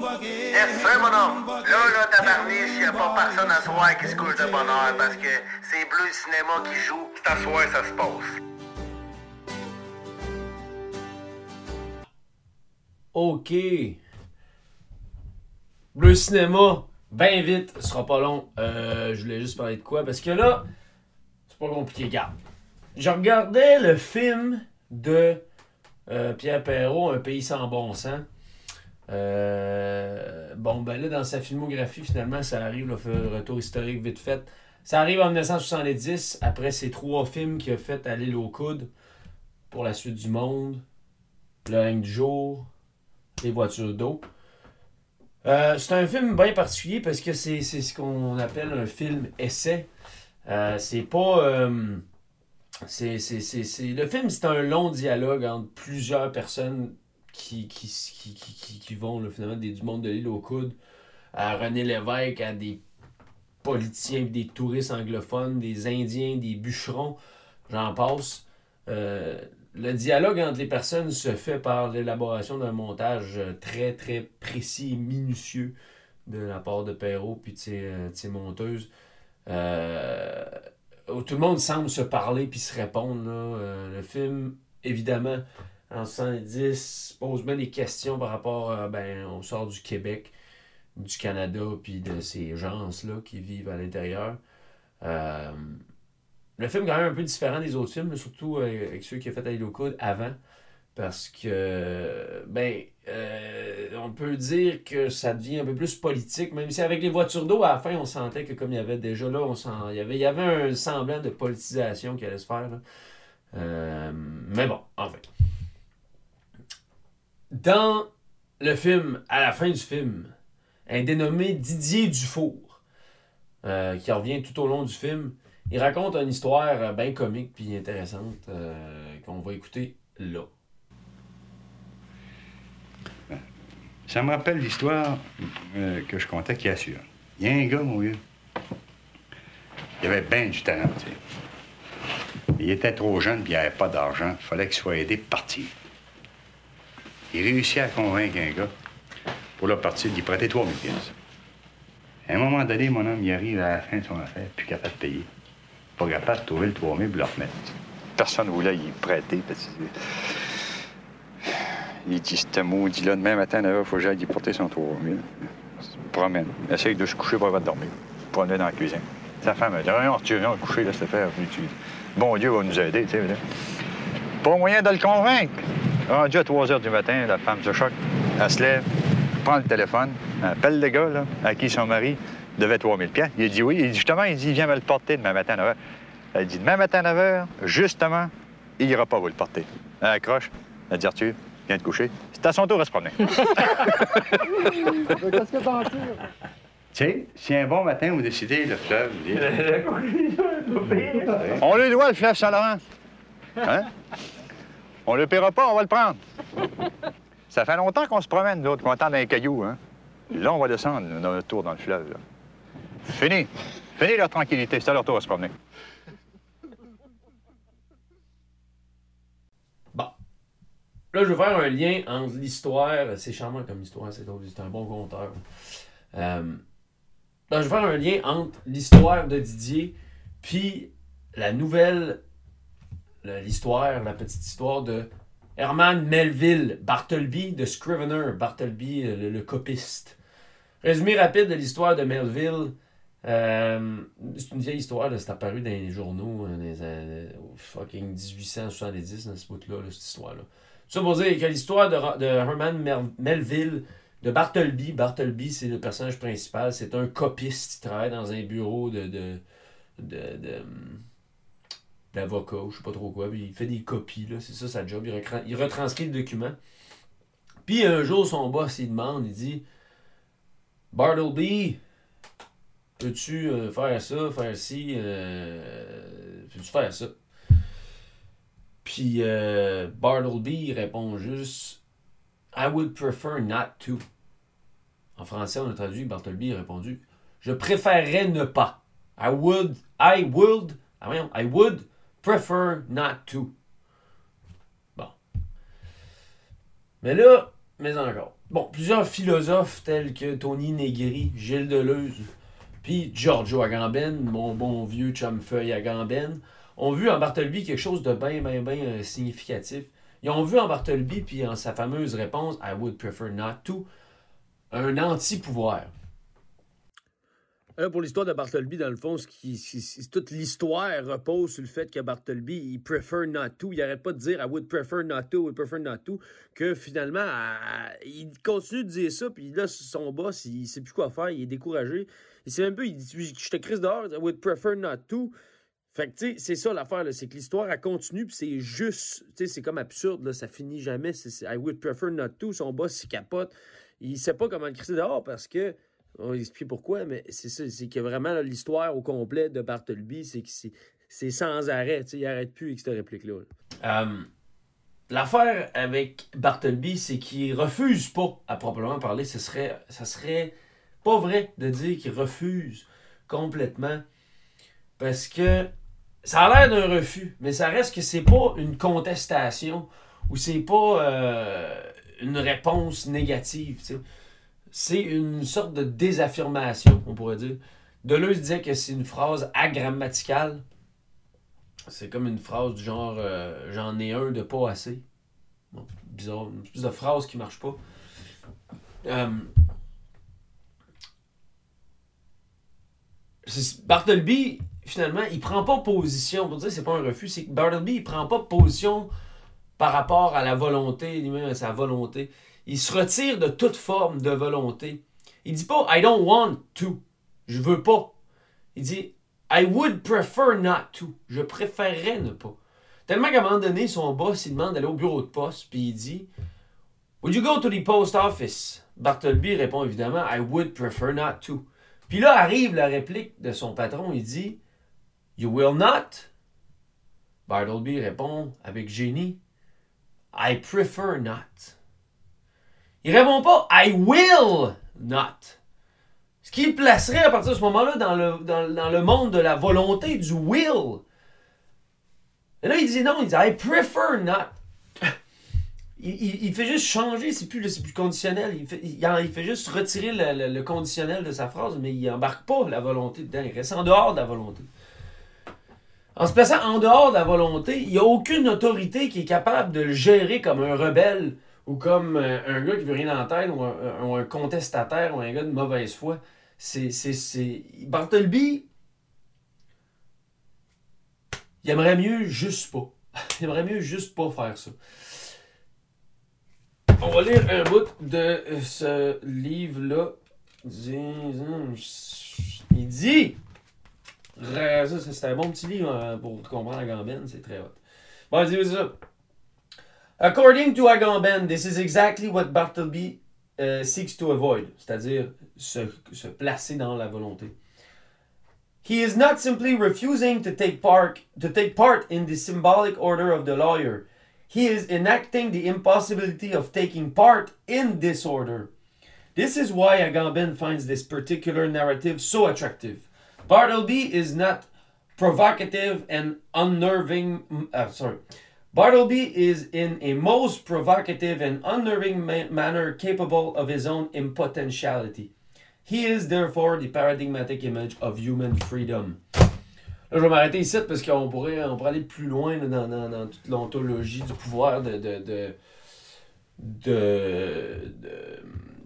Yes, sir, mon homme. Là, là, tabarniche, y a pas personne à soir qui se couche de bonheur parce que c'est Bleu Cinéma qui joue. C'est à soir, ça se passe. OK. Bleu Cinéma, ben vite, ce sera pas long. Euh, je voulais juste parler de quoi? Parce que là, c'est pas compliqué. Regarde. Je regardais le film de euh, Pierre Perrault, Un pays sans bon sens. Euh, bon, ben là, dans sa filmographie, finalement, ça arrive, un retour historique vite fait. Ça arrive en 1970, après ces trois films qu'il a fait à l'île aux coudes, pour la suite du monde, Le règne du jour, Les voitures d'eau. Euh, c'est un film bien particulier parce que c'est ce qu'on appelle un film essai. Euh, c'est pas. euh, c'est- Le film, c'est un long dialogue entre plusieurs personnes qui, qui, qui, qui, qui- vont là, finalement des, du monde de l'île aux coudes à René Lévesque, à des politiciens, des touristes anglophones, des Indiens, des bûcherons, j'en passe. Euh, le dialogue entre les personnes se fait par l'élaboration d'un montage euh, très, très précis et minutieux de la part de Perrault puis de ses, euh, ses monteuses. Où tout le monde semble se parler puis se répondre. le film, évidemment, en 70, pose bien des questions par rapport à, ben, on sort du Québec, du Canada, puis de ces gens-là qui vivent à l'intérieur. Euh, le film est quand même un peu différent des autres films, surtout euh, avec ceux qu'il a fait à coudes avant. Parce que, ben, euh, on peut dire que ça devient un peu plus politique, même si avec les voitures d'eau, à la fin, on sentait que comme il y avait déjà là, il, y avait, un semblant de politisation qui allait se faire. mais bon, en fait. Dans le film, à la fin du film, un dénommé Didier Dufour, euh, qui revient tout au long du film, il raconte une histoire bien comique puis intéressante euh, qu'on va écouter là. Ça me rappelle l'histoire euh, que je contais qui assure. Il y a un gars, mon vieux. Il avait bien du talent, tu sais. Il était trop jeune puis il n'avait pas d'argent. Il fallait qu'il soit aidé pour partir. Il réussit à convaincre un gars pour le partir d'y prêter 3000 pièces. À un moment donné, mon homme, il arrive à la fin de son affaire, plus capable de payer. Pas capable de trouver le 3000 pour le remettre. Personne ne voulait y prêter parce que il dit, ce maudit-là, demain matin, à 9 h, il faut que j'aille y porter son 3000. Il se promène. Essaye de se coucher pour avoir dormir. Promenait dans la cuisine. Sa femme, elle dit, rien, tu viens coucher, laisse le faire. Bon Dieu va nous aider, tu sais. Pas moyen de le convaincre. Rendu à 3 h du matin, la femme se choque. Elle se lève, prend le téléphone, elle appelle le gars, là, à qui son mari devait 3000 pièces. Il dit oui. Il dit, justement, il dit, viens me le porter demain matin à 9 h. Elle dit, demain matin à 9 h, justement, il ira pas vous le porter. Elle accroche. Elle dit, Arthur, viens te coucher. C'est à son tour à se promener. Qu'est-ce que t'en tires? Tu sais, si un bon matin vous décidez le fleuve, vous dites... on le doit, le fleuve Saint-Laurent. Hein? On le paiera pas, on va le prendre. Ça fait longtemps qu'on se promène, nous autres, qu'on attend dans les cailloux, hein? Là, on va descendre notre tour dans le fleuve. Fini. Fini leur tranquillité, c'est à leur tour à se promener. Bon. Là, je veux faire un lien entre l'histoire. C'est charmant comme histoire, c'est c'est un bon conteur. Euh, là, je veux faire un lien entre l'histoire de Didier puis la nouvelle. L'histoire, la petite histoire de Herman Melville, Bartleby de Scrivener, Bartleby, euh, le, copiste. Résumé rapide de l'histoire de Melville. Euh, c'est une vieille histoire, c'est apparu dans les journaux au fucking 1870, dans ce bout-là, là, cette histoire-là. Ça pour dire que l'histoire de, Herman Mel- Melville, de Bartleby, Bartleby, c'est le personnage principal, c'est un copiste, il travaille dans un bureau de, de, d'avocat, ou je sais pas trop quoi, il fait des copies, c'est ça sa job, il, retranscrit le document. Puis un jour, son boss, il demande, il dit Bartleby, peux-tu euh, faire ça, faire ci, euh, peux-tu faire ça? Puis euh, Bartleby répond juste I would prefer not to. En français, on a traduit, Bartleby a répondu Je préférerais ne pas. I would, I would, ah I would prefer not to. Bon. Mais là, mais encore. bon, plusieurs philosophes tels que Tony Negri, Gilles Deleuze, puis Giorgio Agamben, mon bon vieux chum feuille Agamben, ont vu en Bartleby quelque chose de bien, bien, bien euh, significatif. Ils ont vu en Bartleby, puis en sa fameuse réponse I would prefer not to, un anti-pouvoir. Pour l'histoire de Bartleby, dans le fond, toute l'histoire repose sur le fait que Bartleby, il prefer not to. Il n'arrête pas de dire I would prefer not to, I would prefer not to, que finalement, il continue de dire ça, puis là, son boss, il sait plus quoi faire, il est découragé. Il sait même pas, il dit Je te crise dehors, I would prefer not to. Fait que, tu sais, c'est ça l'affaire, c'est que l'histoire, elle continue, puis c'est juste, tu sais, c'est comme absurde, là, ça finit jamais. I would prefer not to, son boss, il capote. Il sait pas comment le crisser dehors parce que, on va expliquer pourquoi, mais c'est ça, c'est que vraiment, l'histoire au complet de Bartleby, c'est que c'est, sans arrêt, tu sais, il arrête plus avec cette réplique-là. Euh, l'affaire avec Bartleby, c'est qu'il refuse pas, à proprement parler, ce serait, ça serait pas vrai de dire qu'il refuse complètement parce que ça a l'air d'un refus, mais ça reste que c'est pas une contestation ou c'est pas euh, une réponse négative. C'est une sorte de désaffirmation, on pourrait dire. Deleuze disait que c'est une phrase agrammaticale. C'est comme une phrase du genre euh, j'en ai un de pas assez. bizarre, une espèce de phrase qui marche pas. Euh, Bartleby, finalement, il prend pas position. Pour dire c'est pas un refus, c'est que Bartleby, il prend pas position par rapport à la volonté, lui-même à sa volonté. Il se retire de toute forme de volonté. Il dit pas I don't want to. Je veux pas. Il dit I would prefer not to. Je préférerais ne pas. Tellement qu'à un moment donné, son boss, il demande d'aller au bureau de poste, puis il dit Would you go to the post office? Bartleby répond évidemment I would prefer not to. Puis là arrive la réplique de son patron, il dit You will not? Bartleby répond avec génie I prefer not. Il répond pas I will not. Ce qui le placerait à partir de ce moment-là dans le, dans, le monde de la volonté, du will. Et là, il dit non, il dit I prefer not. Il, fait juste changer, c'est plus, plus conditionnel. Il fait, il, fait juste retirer le, conditionnel de sa phrase, mais il embarque pas la volonté dedans. Il reste en dehors de la volonté. En se plaçant en dehors de la volonté, il n'y a aucune autorité qui est capable de le gérer comme un rebelle ou comme euh, un gars qui veut rien entendre ou un, ou un contestataire ou un gars de mauvaise foi. C'est. Bartleby, il aimerait mieux juste pas. Il aimerait mieux juste pas faire ça. On va lire un bout de ce livre-là. Il dit. C'est un bon petit livre pour comprendre Agamben, c'est très hot. Bon, dis ça. According to Agamben, this is exactly what Bartleby uh, seeks to avoid, c'est-à-dire se, se placer dans la volonté. He is not simply refusing to take part to take part in the symbolic order of the lawyer. He is enacting the impossibility of taking part in this order. This is why Agamben finds this particular narrative so attractive. Bartleby is not provocative and unnerving. Uh, sorry. Bartleby is in a most provocative and unnerving ma manner capable of his own impotentiality. He is therefore the paradigmatic image of human freedom. Là, je vais m'arrêter ici parce qu'on pourrait, on pourrait aller plus loin dans, toute l'ontologie du pouvoir de, de, de, de,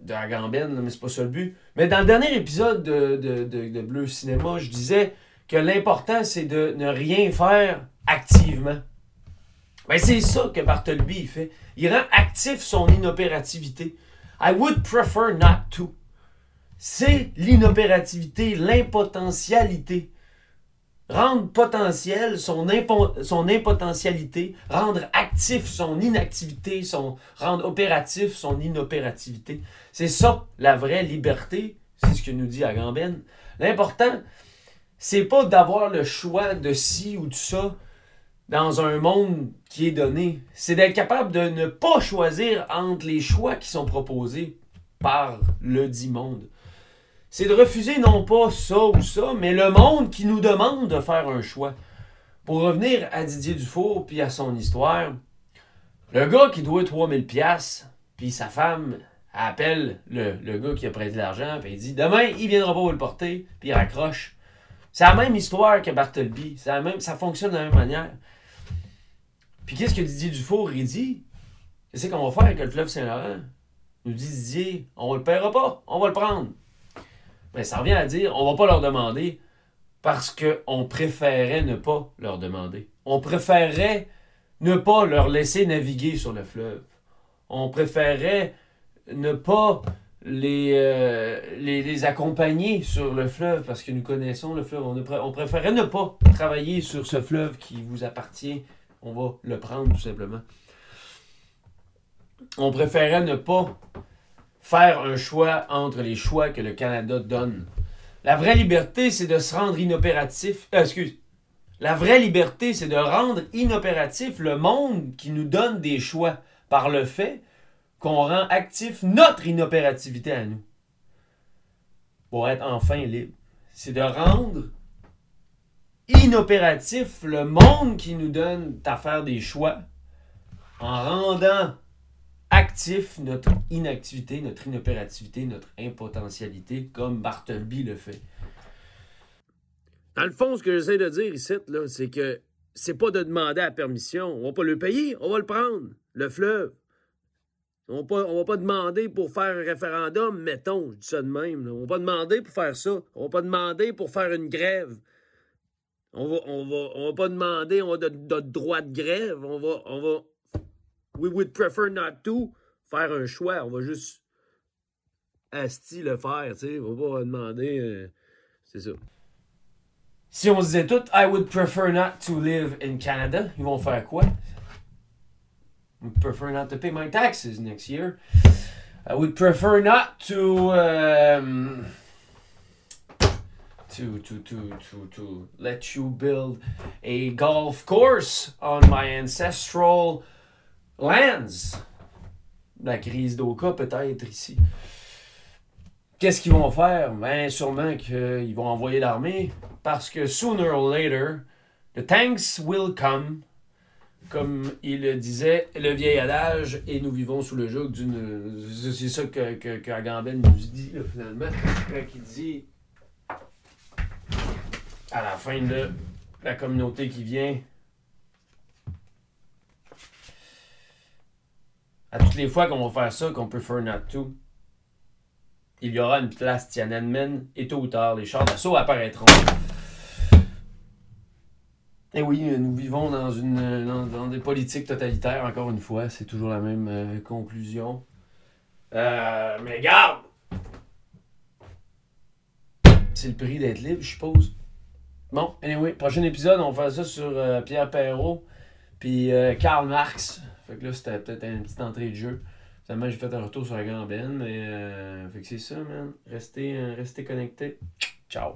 de, Agamben, mais c'est pas ça le but. Mais dans le dernier épisode de, de, de, Bleu Cinéma, je disais que l'important, c'est de ne rien faire activement. Ben, c'est ça que Bartleby fait. Il rend actif son inopérativité. I would prefer not to. C'est l'inopérativité, l'impotentialité rendre potentiel son, son impotentialité, rendre actif son inactivité, son, rendre opératif son inopérativité. C'est ça, la vraie liberté, c'est ce que nous dit Agamben. L'important, c'est pas d'avoir le choix de ci ou de ça dans un monde qui est donné. C'est d'être capable de ne pas choisir entre les choix qui sont proposés par le dit monde c'est de refuser non pas ça ou ça, mais le monde qui nous demande de faire un choix. Pour revenir à Didier Dufour puis à son histoire, le gars qui doit 3000 pièces puis sa femme, elle appelle le, le gars qui a prêté l'argent, puis il dit Demain, il viendra pas vous le porter, puis il raccroche. C'est la même histoire que Bartleby. La même, ça fonctionne de la même manière. Puis qu'est-ce que Didier Dufour il dit? Qu'est-ce qu'on va faire avec le fleuve Saint-Laurent? Nous dit Didier, on le paiera pas, on va le prendre. Mais ça revient à dire on va pas leur demander parce qu'on préférait ne pas leur demander. On préférerait ne pas leur laisser naviguer sur le fleuve. On préférerait ne pas les, euh, les, accompagner sur le fleuve parce que nous connaissons le fleuve. On, ne on préférait ne pas travailler sur ce fleuve qui vous appartient. On va le prendre tout simplement. On préférait ne pas faire un choix entre les choix que le Canada donne. La vraie liberté, c'est de se rendre inopératif. euh, excuse. La vraie liberté, c'est de rendre inopératif le monde qui nous donne des choix par le fait qu'on rend actif notre inopérativité à nous. Pour être enfin libre. C'est de rendre inopératif le monde qui nous donne à faire des choix en rendant actif notre inactivité, notre inopérativité, notre impotentialité, comme Bartleby le fait. Dans le fond, ce que j'essaie de dire ici, c'est que c'est pas de demander la permission. On va pas le payer, on va le prendre, le fleuve. On va pas, va pas demander pour faire un référendum, mettons, je dis ça de même. là. On va pas demander pour faire ça. On va pas demander pour faire une grève. On va, on va, on va pas demander, on notre droit de grève. On va, on va, we would prefer not to faire un choix. On va juste asti le faire, tu sais. On va pas demander, euh, c'est ça. Si on se disait tout, I would prefer not to live in Canada, ils vont faire quoi? I would prefer not to pay my taxes next year. I would prefer not to um, to to to to to let you build a golf course on my ancestral lands. La crise d'Oka peut-être ici. Qu'est-ce qu'ils vont faire? Ben, sûrement qu'ils vont envoyer l'armée parce que sooner or later, the tanks will come. Comme il le disait, le vieil adage, et nous vivons sous le joug d'une. C'est ça que, que, Agamben nous dit, finalement, quand il dit à la fin de la communauté qui vient. À toutes les fois qu'on va faire ça, qu'on prefer not to, il y aura une place Tiananmen et tôt ou tard, les chars d'assaut apparaîtront. Et oui, nous vivons dans, une, dans des politiques totalitaires, encore une fois, c'est toujours la même euh, conclusion. Euh, mais garde! C'est le prix d'être libre, je suppose. Bon, anyway, prochain épisode, on va faire ça sur euh, Pierre Perrault puis euh, Karl Marx. Fait que là, c'était peut-être une petite entrée de jeu. Finalement, j'ai fait un retour sur la Gambenne, mais euh, fait que c'est ça, man. Restez, restez connectés. Ciao.